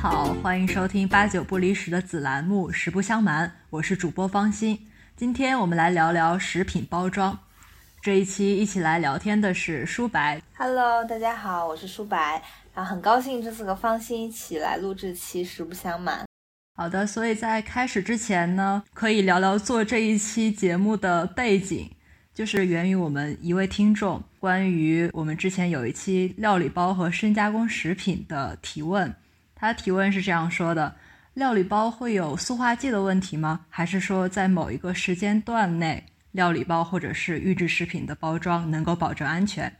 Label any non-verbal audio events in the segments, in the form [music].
好，欢迎收听八九不离十的子栏目《实不相瞒》，我是主播方心。今天我们来聊聊食品包装。这一期一起来聊天的是舒白。Hello，大家好，我是舒白，然后很高兴这次和方心一起来录这期《实不相瞒》。好的，所以在开始之前呢，可以聊聊做这一期节目的背景，就是源于我们一位听众关于我们之前有一期料理包和深加工食品的提问。他的提问是这样说的：料理包会有塑化剂的问题吗？还是说在某一个时间段内，料理包或者是预制食品的包装能够保证安全？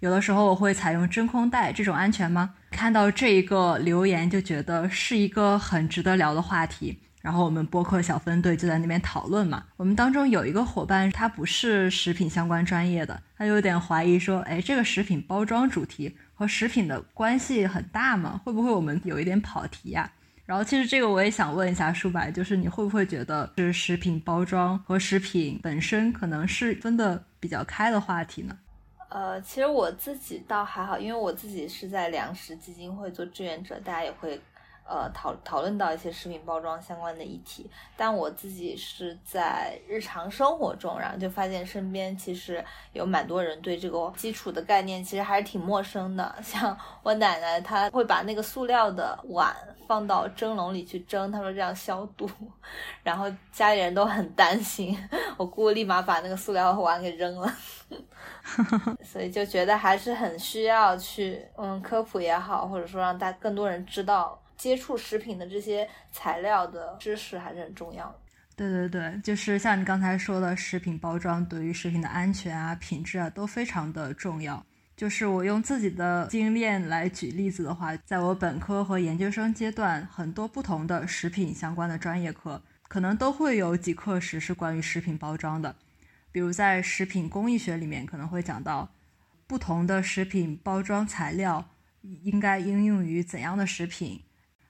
有的时候我会采用真空袋，这种安全吗？看到这一个留言就觉得是一个很值得聊的话题。然后我们播客小分队就在那边讨论嘛。我们当中有一个伙伴，他不是食品相关专业的，他有点怀疑说，哎，这个食品包装主题和食品的关系很大嘛？会不会我们有一点跑题呀？然后其实这个我也想问一下舒白，就是你会不会觉得是食品包装和食品本身可能是分的比较开的话题呢？呃，其实我自己倒还好，因为我自己是在粮食基金会做志愿者，大家也会。呃，讨讨论到一些食品包装相关的议题，但我自己是在日常生活中，然后就发现身边其实有蛮多人对这个基础的概念其实还是挺陌生的。[laughs] 像我奶奶，她会把那个塑料的碗放到蒸笼里去蒸，她说这样消毒，然后家里人都很担心，我姑立马把那个塑料碗给扔了，[laughs] 所以就觉得还是很需要去嗯科普也好，或者说让大更多人知道。接触食品的这些材料的知识还是很重要的。对对对，就是像你刚才说的，食品包装对于食品的安全啊、品质啊都非常的重要。就是我用自己的经验来举例子的话，在我本科和研究生阶段，很多不同的食品相关的专业课，可能都会有几课时是关于食品包装的。比如在食品工艺学里面，可能会讲到不同的食品包装材料应该应用于怎样的食品。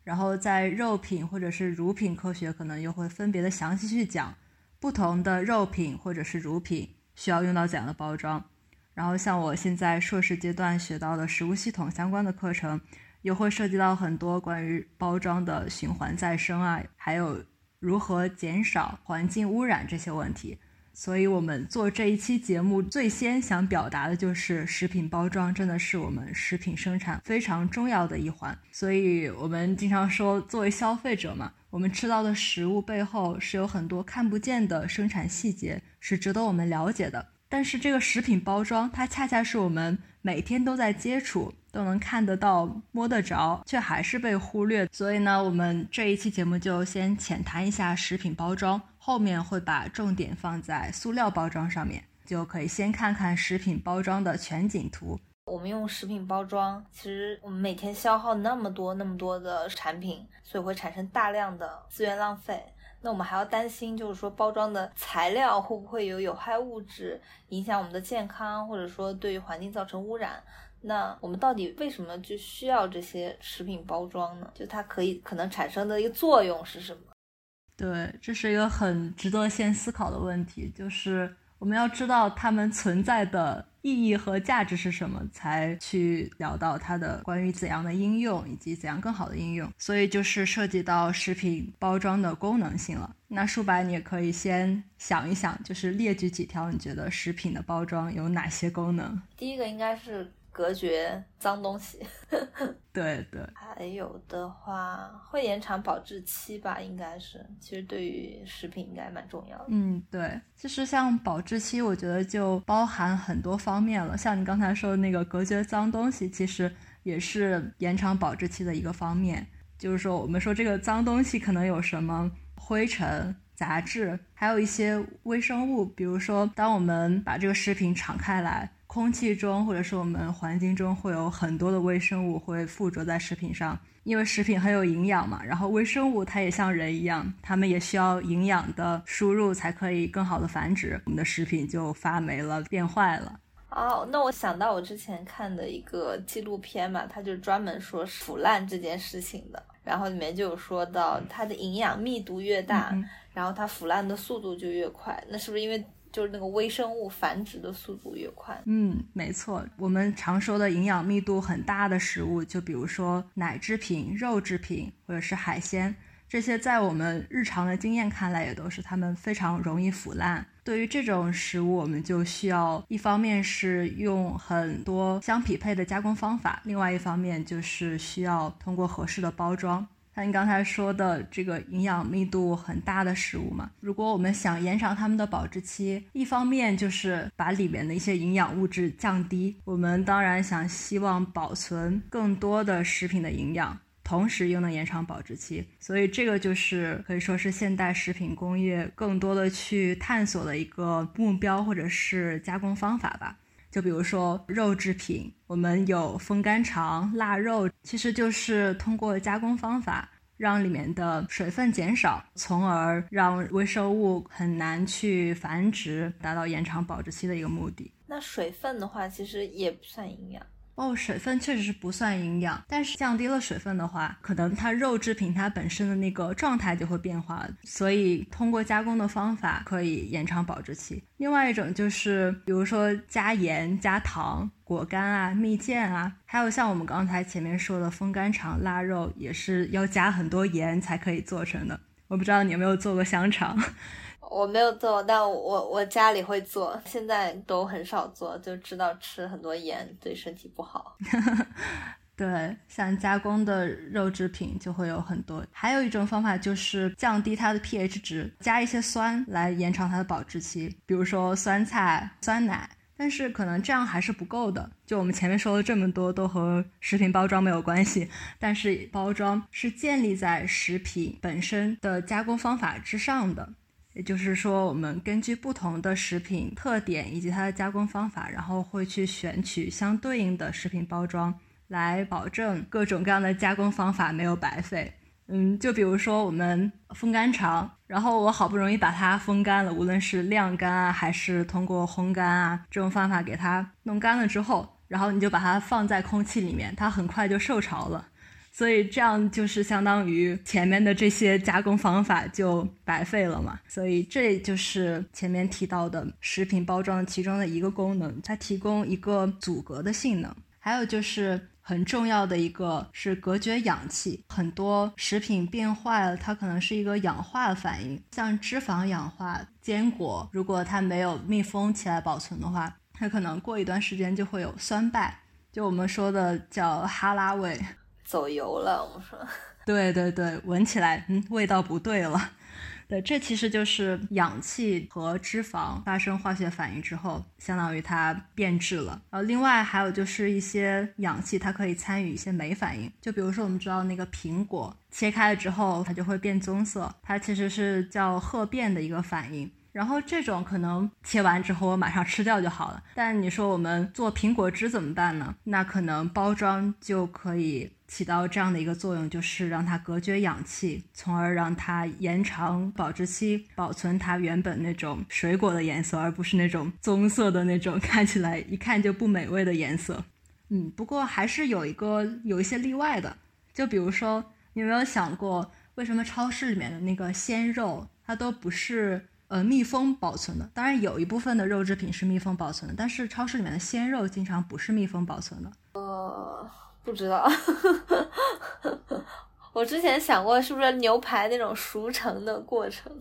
然后在肉品或者是乳品科学，可能又会分别的详细去讲不同的肉品或者是乳品需要用到怎样的包装。然后像我现在硕士阶段学到的食物系统相关的课程，又会涉及到很多关于包装的循环再生啊，还有如何减少环境污染这些问题。所以，我们做这一期节目，最先想表达的就是，食品包装真的是我们食品生产非常重要的一环。所以，我们经常说，作为消费者嘛，我们吃到的食物背后是有很多看不见的生产细节，是值得我们了解的。但是，这个食品包装，它恰恰是我们每天都在接触、都能看得到、摸得着，却还是被忽略。所以呢，我们这一期节目就先浅谈一下食品包装。后面会把重点放在塑料包装上面，就可以先看看食品包装的全景图。我们用食品包装，其实我们每天消耗那么多那么多的产品，所以会产生大量的资源浪费。那我们还要担心，就是说包装的材料会不会有有害物质影响我们的健康，或者说对于环境造成污染？那我们到底为什么就需要这些食品包装呢？就它可以可能产生的一个作用是什么？对，这是一个很值得先思考的问题，就是我们要知道它们存在的意义和价值是什么，才去聊到它的关于怎样的应用以及怎样更好的应用。所以就是涉及到食品包装的功能性了。那舒白，你也可以先想一想，就是列举几条你觉得食品的包装有哪些功能？第一个应该是。隔绝脏东西，[laughs] 对对，还有的话会延长保质期吧，应该是，其实对于食品应该蛮重要的。嗯，对，其实像保质期，我觉得就包含很多方面了，像你刚才说的那个隔绝脏东西，其实也是延长保质期的一个方面。就是说，我们说这个脏东西可能有什么灰尘、杂质，还有一些微生物，比如说，当我们把这个食品敞开来。空气中或者是我们环境中会有很多的微生物会附着在食品上，因为食品很有营养嘛。然后微生物它也像人一样，它们也需要营养的输入才可以更好的繁殖，我们的食品就发霉了，变坏了。哦，那我想到我之前看的一个纪录片嘛，它就专门说腐烂这件事情的，然后里面就有说到它的营养密度越大，然后它腐烂的速度就越快。那是不是因为？就是那个微生物繁殖的速度越快。嗯，没错，我们常说的营养密度很大的食物，就比如说奶制品、肉制品或者是海鲜。这些在我们日常的经验看来，也都是它们非常容易腐烂。对于这种食物，我们就需要一方面是用很多相匹配的加工方法，另外一方面就是需要通过合适的包装。像你刚才说的这个营养密度很大的食物嘛，如果我们想延长它们的保质期，一方面就是把里面的一些营养物质降低。我们当然想希望保存更多的食品的营养。同时又能延长保质期，所以这个就是可以说是现代食品工业更多的去探索的一个目标或者是加工方法吧。就比如说肉制品，我们有风干肠、腊肉，其实就是通过加工方法让里面的水分减少，从而让微生物很难去繁殖，达到延长保质期的一个目的。那水分的话，其实也不算营养。哦，水分确实是不算营养，但是降低了水分的话，可能它肉制品它本身的那个状态就会变化，所以通过加工的方法可以延长保质期。另外一种就是，比如说加盐、加糖、果干啊、蜜饯啊，还有像我们刚才前面说的风干肠、腊肉，也是要加很多盐才可以做成的。我不知道你有没有做过香肠。我没有做，但我我家里会做，现在都很少做，就知道吃很多盐对身体不好。[laughs] 对，像加工的肉制品就会有很多。还有一种方法就是降低它的 pH 值，加一些酸来延长它的保质期，比如说酸菜、酸奶。但是可能这样还是不够的。就我们前面说了这么多，都和食品包装没有关系，但是包装是建立在食品本身的加工方法之上的。也就是说，我们根据不同的食品特点以及它的加工方法，然后会去选取相对应的食品包装，来保证各种各样的加工方法没有白费。嗯，就比如说我们风干肠，然后我好不容易把它风干了，无论是晾干啊，还是通过烘干啊这种方法给它弄干了之后，然后你就把它放在空气里面，它很快就受潮了。所以这样就是相当于前面的这些加工方法就白费了嘛。所以这就是前面提到的食品包装其中的一个功能，它提供一个阻隔的性能。还有就是很重要的一个是隔绝氧气。很多食品变坏了，它可能是一个氧化反应，像脂肪氧化，坚果如果它没有密封起来保存的话，它可能过一段时间就会有酸败，就我们说的叫哈拉味。走油了，我说，[laughs] 对对对，闻起来嗯味道不对了，对，这其实就是氧气和脂肪发生化学反应之后，相当于它变质了。然后另外还有就是一些氧气，它可以参与一些酶反应，就比如说我们知道那个苹果切开了之后，它就会变棕色，它其实是叫褐变的一个反应。然后这种可能切完之后我马上吃掉就好了，但你说我们做苹果汁怎么办呢？那可能包装就可以起到这样的一个作用，就是让它隔绝氧气，从而让它延长保质期，保存它原本那种水果的颜色，而不是那种棕色的那种 [laughs] 看起来一看就不美味的颜色。嗯，不过还是有一个有一些例外的，就比如说你有没有想过，为什么超市里面的那个鲜肉它都不是？呃，密封保存的，当然有一部分的肉制品是密封保存的，但是超市里面的鲜肉经常不是密封保存的。呃，不知道，[laughs] 我之前想过是不是牛排那种熟成的过程。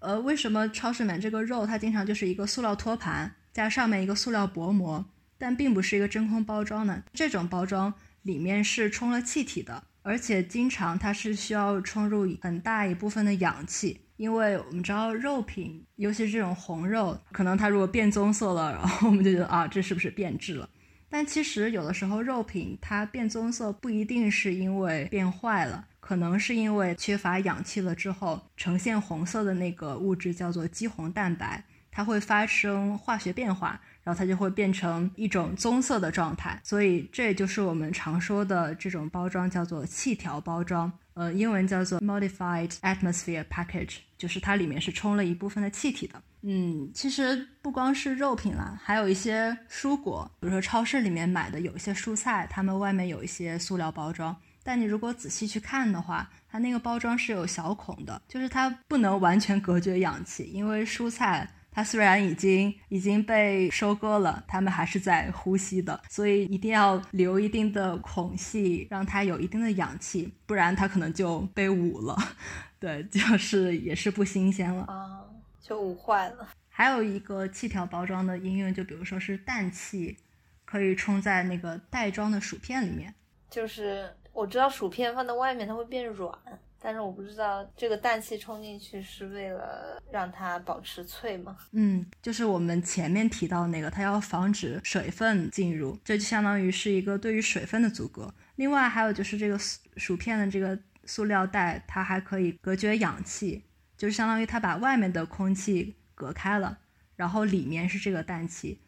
呃，为什么超市里面这个肉它经常就是一个塑料托盘加上面一个塑料薄膜，但并不是一个真空包装呢？这种包装里面是充了气体的，而且经常它是需要充入很大一部分的氧气。因为我们知道肉品，尤其是这种红肉，可能它如果变棕色了，然后我们就觉得啊，这是不是变质了？但其实有的时候肉品它变棕色不一定是因为变坏了，可能是因为缺乏氧气了之后呈现红色的那个物质叫做肌红蛋白，它会发生化学变化，然后它就会变成一种棕色的状态。所以这就是我们常说的这种包装叫做气条包装。呃，英文叫做 modified atmosphere package，就是它里面是充了一部分的气体的。嗯，其实不光是肉品啦，还有一些蔬果，比如说超市里面买的有一些蔬菜，它们外面有一些塑料包装，但你如果仔细去看的话，它那个包装是有小孔的，就是它不能完全隔绝氧气，因为蔬菜它虽然已经已经被收割了，它们还是在呼吸的，所以一定要留一定的孔隙，让它有一定的氧气，不然它可能就被捂了。[laughs] 对，就是也是不新鲜了啊，就捂坏了。还有一个气条包装的应用，就比如说是氮气，可以充在那个袋装的薯片里面。就是我知道薯片放在外面它会变软。但是我不知道这个氮气冲进去是为了让它保持脆吗？嗯，就是我们前面提到那个，它要防止水分进入，这就相当于是一个对于水分的阻隔。另外还有就是这个薯片的这个塑料袋，它还可以隔绝氧气，就是相当于它把外面的空气隔开了，然后里面是这个氮气。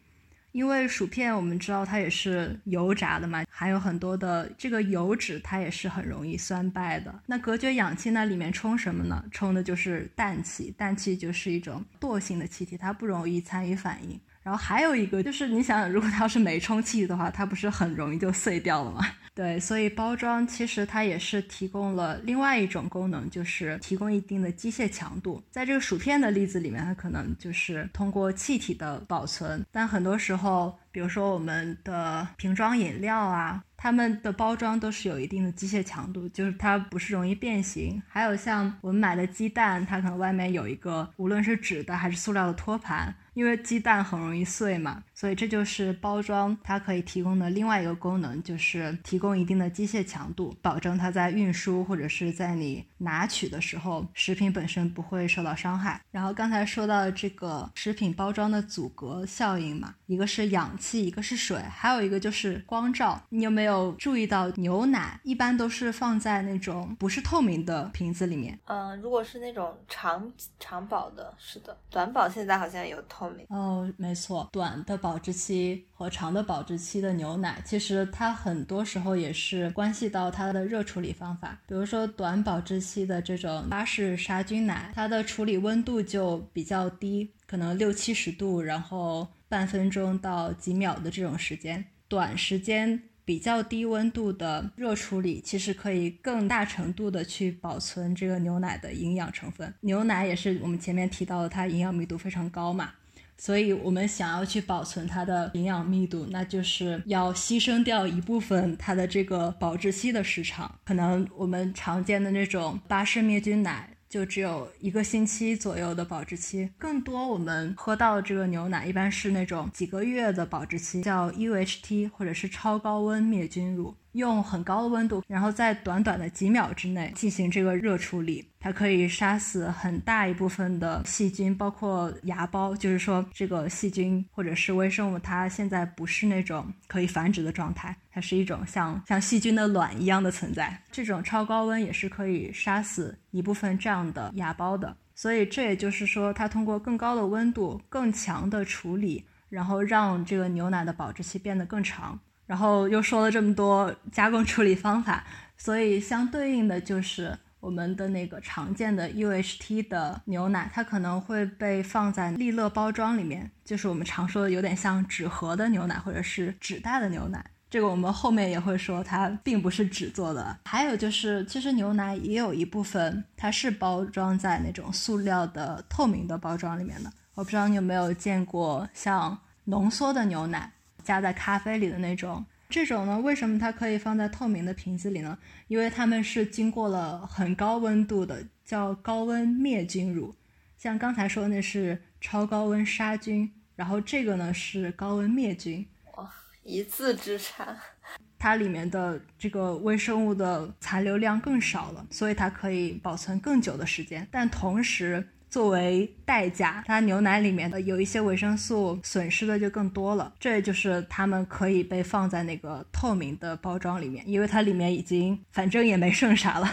因为薯片我们知道它也是油炸的嘛，含有很多的这个油脂，它也是很容易酸败的。那隔绝氧气，那里面充什么呢？充的就是氮气，氮气就是一种惰性的气体，它不容易参与反应。然后还有一个就是，你想想，如果它要是没充气的话，它不是很容易就碎掉了吗？对，所以包装其实它也是提供了另外一种功能，就是提供一定的机械强度。在这个薯片的例子里面，它可能就是通过气体的保存，但很多时候，比如说我们的瓶装饮料啊，它们的包装都是有一定的机械强度，就是它不是容易变形。还有像我们买的鸡蛋，它可能外面有一个无论是纸的还是塑料的托盘。因为鸡蛋很容易碎嘛，所以这就是包装它可以提供的另外一个功能，就是提供一定的机械强度，保证它在运输或者是在你拿取的时候，食品本身不会受到伤害。然后刚才说到这个食品包装的阻隔效应嘛，一个是氧气，一个是水，还有一个就是光照。你有没有注意到牛奶一般都是放在那种不是透明的瓶子里面？嗯，如果是那种长长保的，是的，短保现在好像有透明。哦，没错，短的保质期和长的保质期的牛奶，其实它很多时候也是关系到它的热处理方法。比如说短保质期的这种巴氏杀菌奶，它的处理温度就比较低，可能六七十度，然后半分钟到几秒的这种时间，短时间。比较低温度的热处理，其实可以更大程度的去保存这个牛奶的营养成分。牛奶也是我们前面提到的，它营养密度非常高嘛，所以我们想要去保存它的营养密度，那就是要牺牲掉一部分它的这个保质期的时长。可能我们常见的那种巴氏灭菌奶。就只有一个星期左右的保质期，更多我们喝到这个牛奶一般是那种几个月的保质期，叫 UHT 或者是超高温灭菌乳。用很高的温度，然后在短短的几秒之内进行这个热处理，它可以杀死很大一部分的细菌，包括芽孢。就是说，这个细菌或者是微生物，它现在不是那种可以繁殖的状态，它是一种像像细菌的卵一样的存在。这种超高温也是可以杀死一部分这样的芽孢的。所以这也就是说，它通过更高的温度、更强的处理，然后让这个牛奶的保质期变得更长。然后又说了这么多加工处理方法，所以相对应的就是我们的那个常见的 UHT 的牛奶，它可能会被放在利乐包装里面，就是我们常说的有点像纸盒的牛奶或者是纸袋的牛奶。这个我们后面也会说，它并不是纸做的。还有就是，其实牛奶也有一部分它是包装在那种塑料的透明的包装里面的。我不知道你有没有见过像浓缩的牛奶。加在咖啡里的那种，这种呢，为什么它可以放在透明的瓶子里呢？因为它们是经过了很高温度的，叫高温灭菌乳。像刚才说的那是超高温杀菌，然后这个呢是高温灭菌。哇，一字之差。它里面的这个微生物的残留量更少了，所以它可以保存更久的时间，但同时。作为代价，它牛奶里面的有一些维生素损失的就更多了。这就是它们可以被放在那个透明的包装里面，因为它里面已经反正也没剩啥了，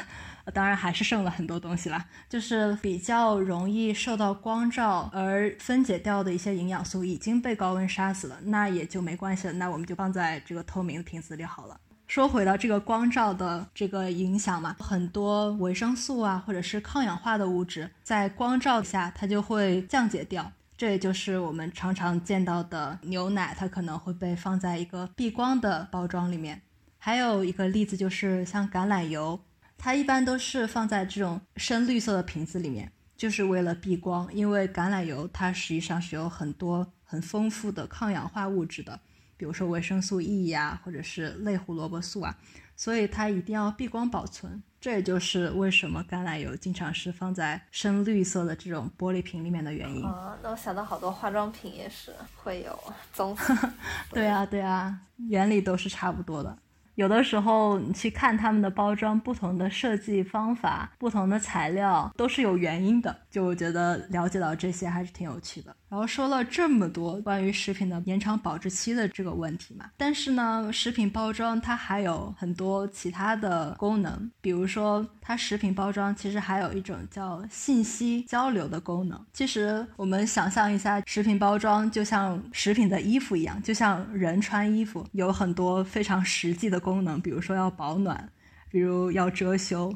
当然还是剩了很多东西啦。就是比较容易受到光照而分解掉的一些营养素已经被高温杀死了，那也就没关系了。那我们就放在这个透明的瓶子里好了。说回到这个光照的这个影响嘛，很多维生素啊，或者是抗氧化的物质，在光照下它就会降解掉。这也就是我们常常见到的牛奶，它可能会被放在一个避光的包装里面。还有一个例子就是像橄榄油，它一般都是放在这种深绿色的瓶子里面。就是为了避光，因为橄榄油它实际上是有很多很丰富的抗氧化物质的，比如说维生素 E 呀，或者是类胡萝卜素啊，所以它一定要避光保存。这也就是为什么橄榄油经常是放在深绿色的这种玻璃瓶里面的原因。啊，那我想到好多化妆品也是会有 [laughs] 棕 [laughs] 对啊，对啊，原理都是差不多的。有的时候你去看他们的包装，不同的设计方法、不同的材料都是有原因的。就我觉得了解到这些还是挺有趣的。然后说了这么多关于食品的延长保质期的这个问题嘛，但是呢，食品包装它还有很多其他的功能，比如说它食品包装其实还有一种叫信息交流的功能。其实我们想象一下，食品包装就像食品的衣服一样，就像人穿衣服，有很多非常实际的功能，比如说要保暖，比如要遮羞，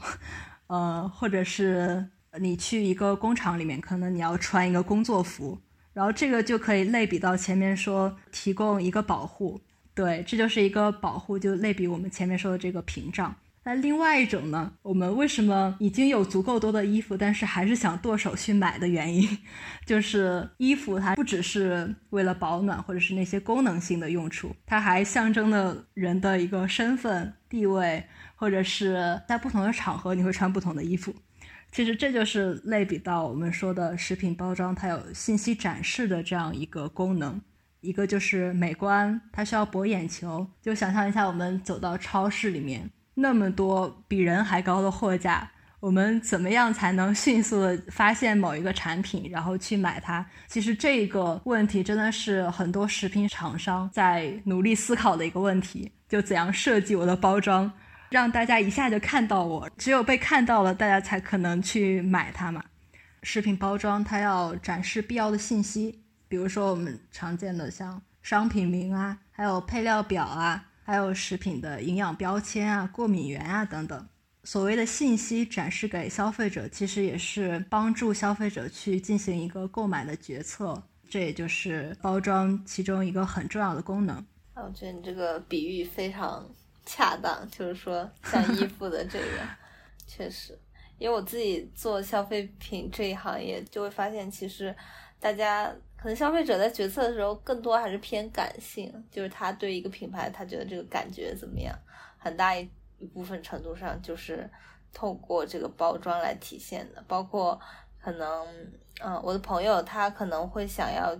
呃，或者是你去一个工厂里面，可能你要穿一个工作服。然后这个就可以类比到前面说提供一个保护，对，这就是一个保护，就类比我们前面说的这个屏障。那另外一种呢，我们为什么已经有足够多的衣服，但是还是想剁手去买的原因，就是衣服它不只是为了保暖或者是那些功能性的用处，它还象征了人的一个身份地位，或者是在不同的场合你会穿不同的衣服。其实这就是类比到我们说的食品包装，它有信息展示的这样一个功能。一个就是美观，它需要博眼球。就想象一下，我们走到超市里面，那么多比人还高的货架，我们怎么样才能迅速的发现某一个产品，然后去买它？其实这个问题真的是很多食品厂商在努力思考的一个问题，就怎样设计我的包装。让大家一下就看到我，只有被看到了，大家才可能去买它嘛。食品包装它要展示必要的信息，比如说我们常见的像商品名啊，还有配料表啊，还有食品的营养标签啊、过敏源啊等等。所谓的信息展示给消费者，其实也是帮助消费者去进行一个购买的决策。这也就是包装其中一个很重要的功能。啊我觉得你这个比喻非常。恰当，就是说像衣服的这个，[laughs] 确实，因为我自己做消费品这一行业，就会发现，其实大家可能消费者在决策的时候，更多还是偏感性，就是他对一个品牌，他觉得这个感觉怎么样，很大一一部分程度上就是透过这个包装来体现的。包括可能，嗯，我的朋友他可能会想要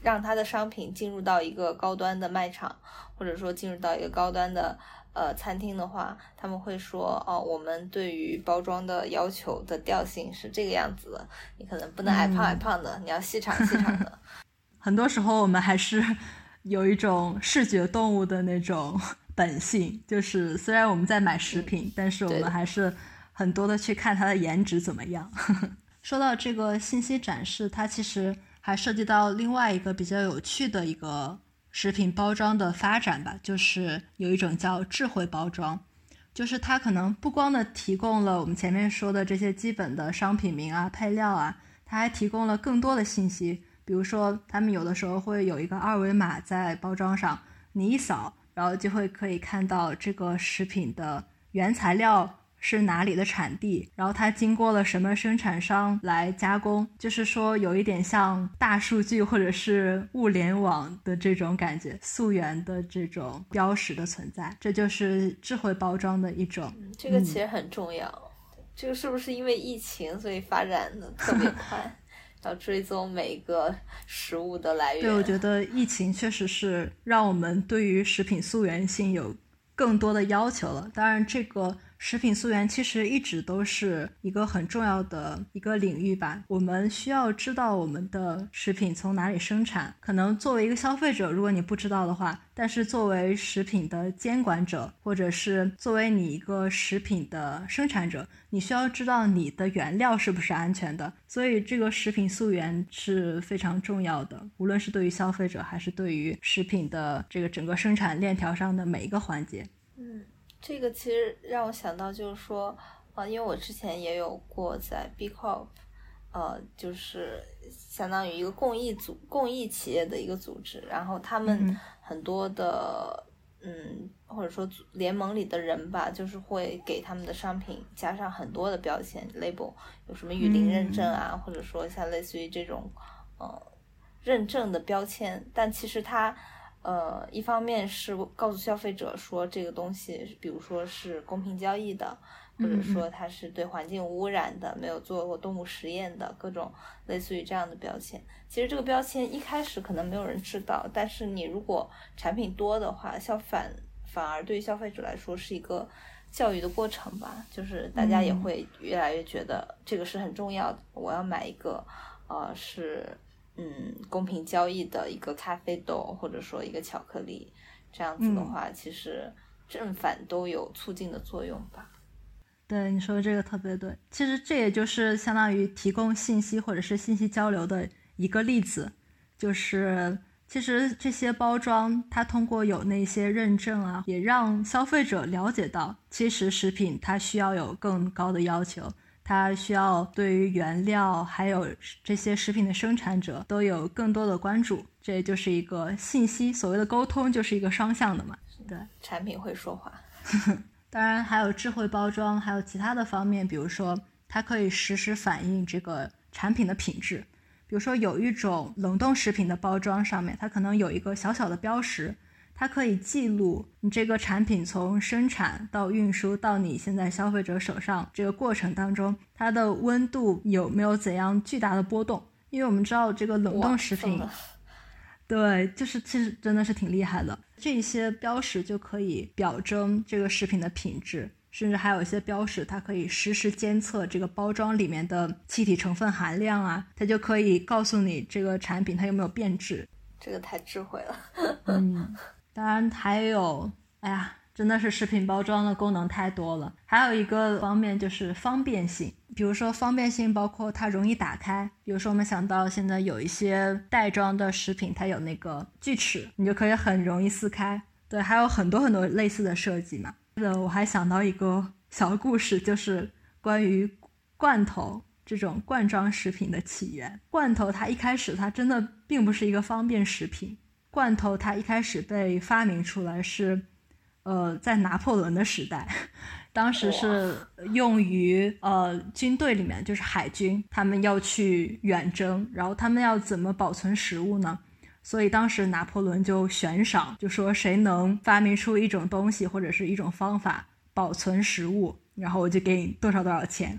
让他的商品进入到一个高端的卖场，或者说进入到一个高端的。呃，餐厅的话，他们会说哦，我们对于包装的要求的调性是这个样子的，你可能不能矮胖矮胖的，你要细长细长的。[laughs] 很多时候，我们还是有一种视觉动物的那种本性，就是虽然我们在买食品，但是我们还是很多的去看它的颜值怎么样。[laughs] 说到这个信息展示，它其实还涉及到另外一个比较有趣的一个。食品包装的发展吧，就是有一种叫智慧包装，就是它可能不光的提供了我们前面说的这些基本的商品名啊、配料啊，它还提供了更多的信息。比如说，他们有的时候会有一个二维码在包装上，你一扫，然后就会可以看到这个食品的原材料。是哪里的产地，然后它经过了什么生产商来加工，就是说有一点像大数据或者是物联网的这种感觉，溯源的这种标识的存在，这就是智慧包装的一种。这个其实很重要。这个是不是因为疫情所以发展的特别 [laughs] 快？要追踪每一个食物的来源？对，我觉得疫情确实是让我们对于食品溯源性有更多的要求了。当然这个。食品溯源其实一直都是一个很重要的一个领域吧。我们需要知道我们的食品从哪里生产。可能作为一个消费者，如果你不知道的话，但是作为食品的监管者，或者是作为你一个食品的生产者，你需要知道你的原料是不是安全的。所以，这个食品溯源是非常重要的，无论是对于消费者，还是对于食品的这个整个生产链条上的每一个环节。嗯。这个其实让我想到，就是说，呃，因为我之前也有过在 B Corp，呃，就是相当于一个公益组、公益企业的一个组织，然后他们很多的，嗯，或者说联盟里的人吧，就是会给他们的商品加上很多的标签 label，有什么雨林认证啊，或者说像类似于这种呃认证的标签，但其实它。呃，一方面是告诉消费者说这个东西，比如说是公平交易的，或者说它是对环境污染的，没有做过动物实验的各种类似于这样的标签。其实这个标签一开始可能没有人知道，但是你如果产品多的话，消反反而对于消费者来说是一个教育的过程吧，就是大家也会越来越觉得这个是很重要的。我要买一个，呃，是。嗯，公平交易的一个咖啡豆，或者说一个巧克力，这样子的话，其实正反都有促进的作用吧。对，你说的这个特别对。其实这也就是相当于提供信息或者是信息交流的一个例子，就是其实这些包装它通过有那些认证啊，也让消费者了解到，其实食品它需要有更高的要求。它需要对于原料还有这些食品的生产者都有更多的关注，这也就是一个信息。所谓的沟通就是一个双向的嘛。对，产品会说话。[laughs] 当然还有智慧包装，还有其他的方面，比如说它可以实时反映这个产品的品质。比如说有一种冷冻食品的包装上面，它可能有一个小小的标识。它可以记录你这个产品从生产到运输到你现在消费者手上这个过程当中，它的温度有没有怎样巨大的波动？因为我们知道这个冷冻食品，对，就是其实真的是挺厉害的。这些标识就可以表征这个食品的品质，甚至还有一些标识，它可以实时监测这个包装里面的气体成分含量啊，它就可以告诉你这个产品它有没有变质。这个太智慧了，[laughs] 嗯。当然还有，哎呀，真的是食品包装的功能太多了。还有一个方面就是方便性，比如说方便性包括它容易打开。比如说我们想到现在有一些袋装的食品，它有那个锯齿，你就可以很容易撕开。对，还有很多很多类似的设计嘛。的，我还想到一个小故事，就是关于罐头这种罐装食品的起源。罐头它一开始它真的并不是一个方便食品。罐头它一开始被发明出来是，呃，在拿破仑的时代，当时是用于呃军队里面，就是海军，他们要去远征，然后他们要怎么保存食物呢？所以当时拿破仑就悬赏，就说谁能发明出一种东西或者是一种方法保存食物，然后我就给你多少多少钱。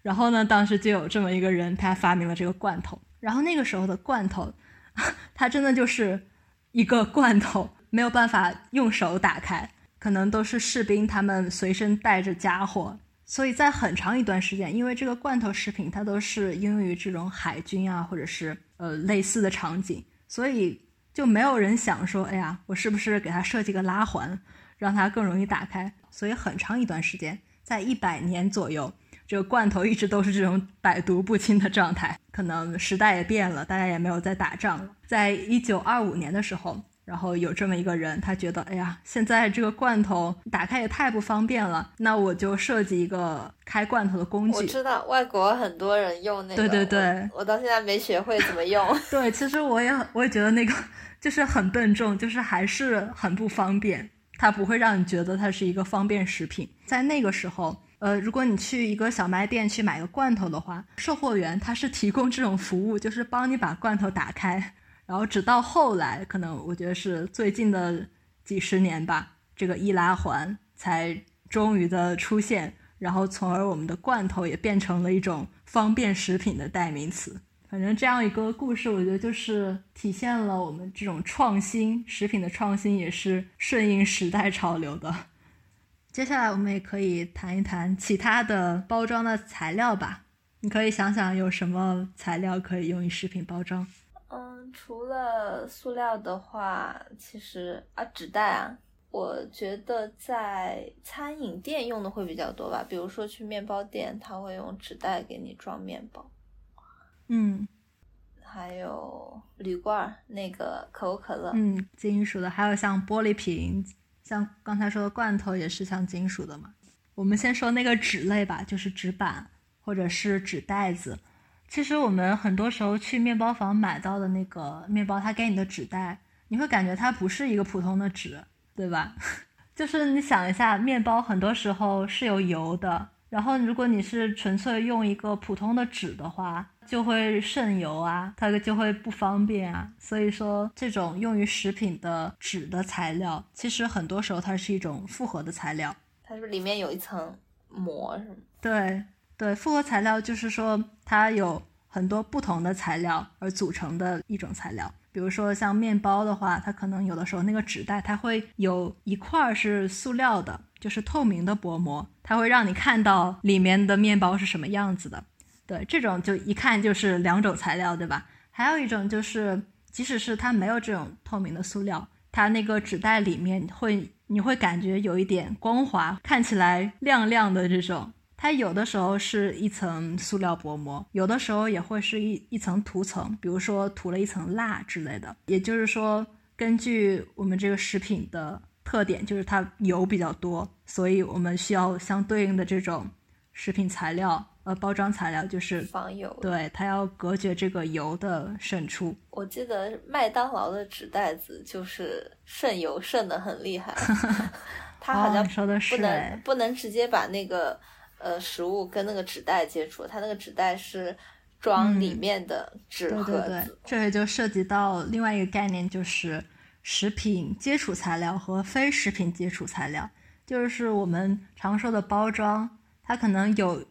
然后呢，当时就有这么一个人，他发明了这个罐头。然后那个时候的罐头，[laughs] 它真的就是。一个罐头没有办法用手打开，可能都是士兵他们随身带着家伙，所以在很长一段时间，因为这个罐头食品它都是应用于这种海军啊，或者是呃类似的场景，所以就没有人想说，哎呀，我是不是给它设计个拉环，让它更容易打开？所以很长一段时间，在一百年左右。这个罐头一直都是这种百毒不侵的状态，可能时代也变了，大家也没有在打仗了。在一九二五年的时候，然后有这么一个人，他觉得，哎呀，现在这个罐头打开也太不方便了，那我就设计一个开罐头的工具。我知道外国很多人用那个，对对对，我到现在没学会怎么用。[laughs] 对，其实我也我也觉得那个就是很笨重，就是还是很不方便，它不会让你觉得它是一个方便食品。在那个时候。呃，如果你去一个小卖店去买个罐头的话，售货员他是提供这种服务，就是帮你把罐头打开，然后直到后来，可能我觉得是最近的几十年吧，这个易拉环才终于的出现，然后从而我们的罐头也变成了一种方便食品的代名词。反正这样一个故事，我觉得就是体现了我们这种创新，食品的创新也是顺应时代潮流的。接下来我们也可以谈一谈其他的包装的材料吧。你可以想想有什么材料可以用于食品包装？嗯，除了塑料的话，其实啊，纸袋啊，我觉得在餐饮店用的会比较多吧。比如说去面包店，他会用纸袋给你装面包。嗯，还有铝罐那个可口可乐，嗯，金属的，还有像玻璃瓶。像刚才说的罐头也是像金属的嘛。我们先说那个纸类吧，就是纸板或者是纸袋子。其实我们很多时候去面包房买到的那个面包，它给你的纸袋，你会感觉它不是一个普通的纸，对吧？[laughs] 就是你想一下，面包很多时候是有油的，然后如果你是纯粹用一个普通的纸的话，就会渗油啊，它就会不方便啊。所以说，这种用于食品的纸的材料，其实很多时候它是一种复合的材料。它是里面有一层膜，是吗？对对，复合材料就是说它有很多不同的材料而组成的一种材料。比如说像面包的话，它可能有的时候那个纸袋它会有一块是塑料的，就是透明的薄膜，它会让你看到里面的面包是什么样子的。对，这种就一看就是两种材料，对吧？还有一种就是，即使是它没有这种透明的塑料，它那个纸袋里面会，你会感觉有一点光滑，看起来亮亮的这种。它有的时候是一层塑料薄膜，有的时候也会是一一层涂层，比如说涂了一层蜡之类的。也就是说，根据我们这个食品的特点，就是它油比较多，所以我们需要相对应的这种食品材料，呃，包装材料就是防油。对，它要隔绝这个油的渗出。我记得麦当劳的纸袋子就是渗油渗的很厉害，[laughs] 它好像不能不能直接把那个。呃，食物跟那个纸袋接触，它那个纸袋是装里面的纸盒子。对对对，这也就涉及到另外一个概念，就是食品接触材料和非食品接触材料。就是我们常说的包装，它可能有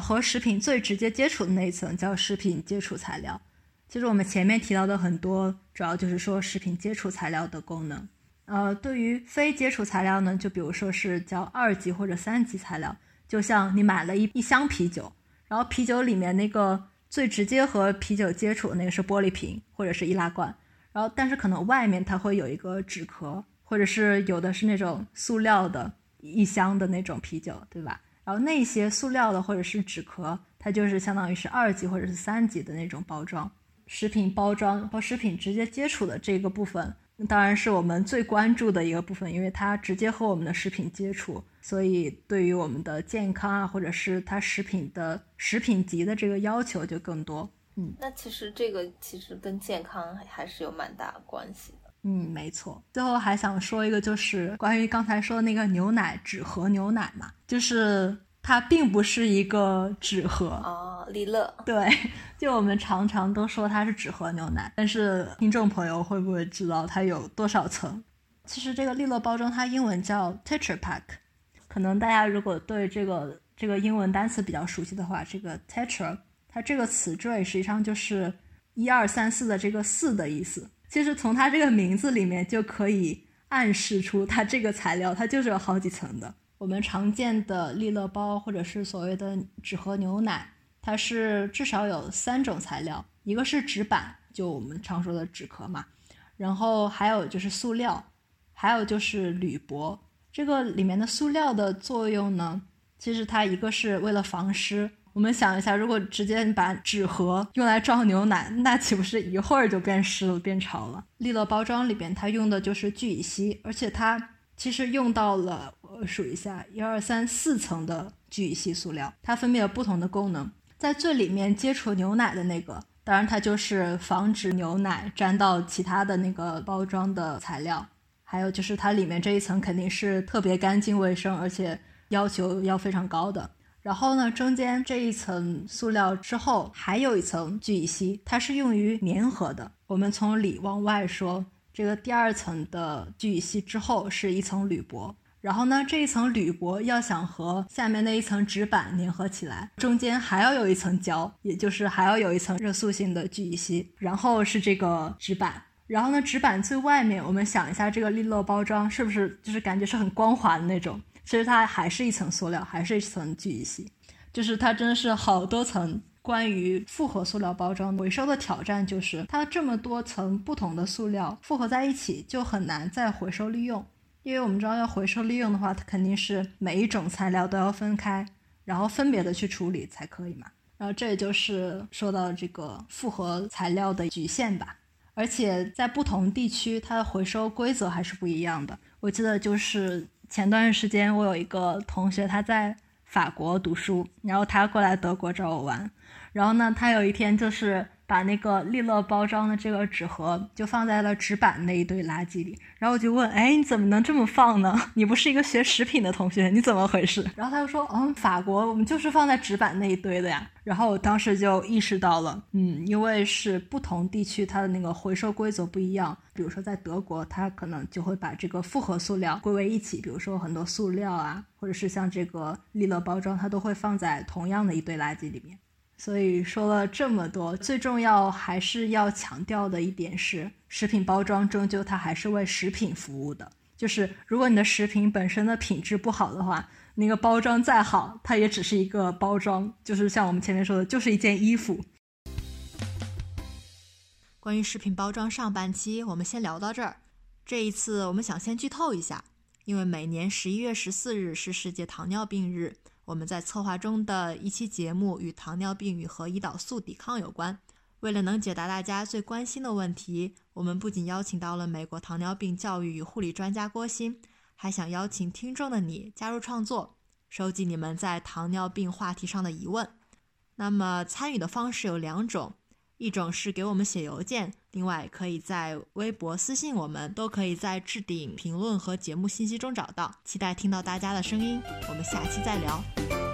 和食品最直接接触的那一层叫食品接触材料。其实我们前面提到的很多，主要就是说食品接触材料的功能。呃，对于非接触材料呢，就比如说是叫二级或者三级材料。就像你买了一一箱啤酒，然后啤酒里面那个最直接和啤酒接触的那个是玻璃瓶或者是易拉罐，然后但是可能外面它会有一个纸壳，或者是有的是那种塑料的一箱的那种啤酒，对吧？然后那些塑料的或者是纸壳，它就是相当于是二级或者是三级的那种包装，食品包装和食品直接接触的这个部分。当然是我们最关注的一个部分，因为它直接和我们的食品接触，所以对于我们的健康啊，或者是它食品的食品级的这个要求就更多。嗯，那其实这个其实跟健康还是有蛮大关系。嗯，没错。最后还想说一个，就是关于刚才说的那个牛奶纸盒牛奶嘛，就是。它并不是一个纸盒啊，利乐。对，就我们常常都说它是纸盒牛奶，但是听众朋友会不会知道它有多少层？其实这个利乐包装它英文叫 Tetra Pak，可能大家如果对这个这个英文单词比较熟悉的话，这个 Tetra 它这个词缀实际上就是一二三四的这个四的意思。其实从它这个名字里面就可以暗示出它这个材料它就是有好几层的。我们常见的利乐包或者是所谓的纸盒牛奶，它是至少有三种材料，一个是纸板，就我们常说的纸壳嘛，然后还有就是塑料，还有就是铝箔。这个里面的塑料的作用呢，其实它一个是为了防湿。我们想一下，如果直接把纸盒用来装牛奶，那岂不是一会儿就变湿了、变潮了？利乐包装里边它用的就是聚乙烯，而且它。其实用到了，我数一下，一二三四层的聚乙烯塑料，它分别有不同的功能。在最里面接触牛奶的那个，当然它就是防止牛奶沾到其他的那个包装的材料，还有就是它里面这一层肯定是特别干净卫生，而且要求要非常高的。然后呢，中间这一层塑料之后还有一层聚乙烯，它是用于粘合的。我们从里往外说。这个第二层的聚乙烯之后是一层铝箔，然后呢，这一层铝箔要想和下面那一层纸板粘合起来，中间还要有一层胶，也就是还要有一层热塑性的聚乙烯，然后是这个纸板，然后呢，纸板最外面，我们想一下这个利乐包装是不是就是感觉是很光滑的那种？其实它还是一层塑料，还是一层聚乙烯，就是它真的是好多层。关于复合塑料包装回收的挑战，就是它这么多层不同的塑料复合在一起，就很难再回收利用。因为我们知道，要回收利用的话，它肯定是每一种材料都要分开，然后分别的去处理才可以嘛。然后这也就是说到这个复合材料的局限吧。而且在不同地区，它的回收规则还是不一样的。我记得就是前段时间，我有一个同学他在法国读书，然后他过来德国找我玩。然后呢，他有一天就是把那个利乐包装的这个纸盒就放在了纸板那一堆垃圾里。然后我就问，哎，你怎么能这么放呢？[laughs] 你不是一个学食品的同学，你怎么回事？然后他就说，嗯，法国我们就是放在纸板那一堆的呀。然后我当时就意识到了，嗯，因为是不同地区它的那个回收规则不一样。比如说在德国，它可能就会把这个复合塑料归为一起，比如说很多塑料啊，或者是像这个利乐包装，它都会放在同样的一堆垃圾里面。所以说了这么多，最重要还是要强调的一点是，食品包装终究它还是为食品服务的。就是如果你的食品本身的品质不好的话，那个包装再好，它也只是一个包装，就是像我们前面说的，就是一件衣服。关于食品包装上半期，我们先聊到这儿。这一次我们想先剧透一下，因为每年十一月十四日是世界糖尿病日，我们在策划中的一期节目与糖尿病与和胰岛素抵抗有关。为了能解答大家最关心的问题，我们不仅邀请到了美国糖尿病教育与护理专家郭鑫。还想邀请听众的你加入创作，收集你们在糖尿病话题上的疑问。那么参与的方式有两种，一种是给我们写邮件，另外可以在微博私信我们，都可以在置顶评论和节目信息中找到。期待听到大家的声音，我们下期再聊。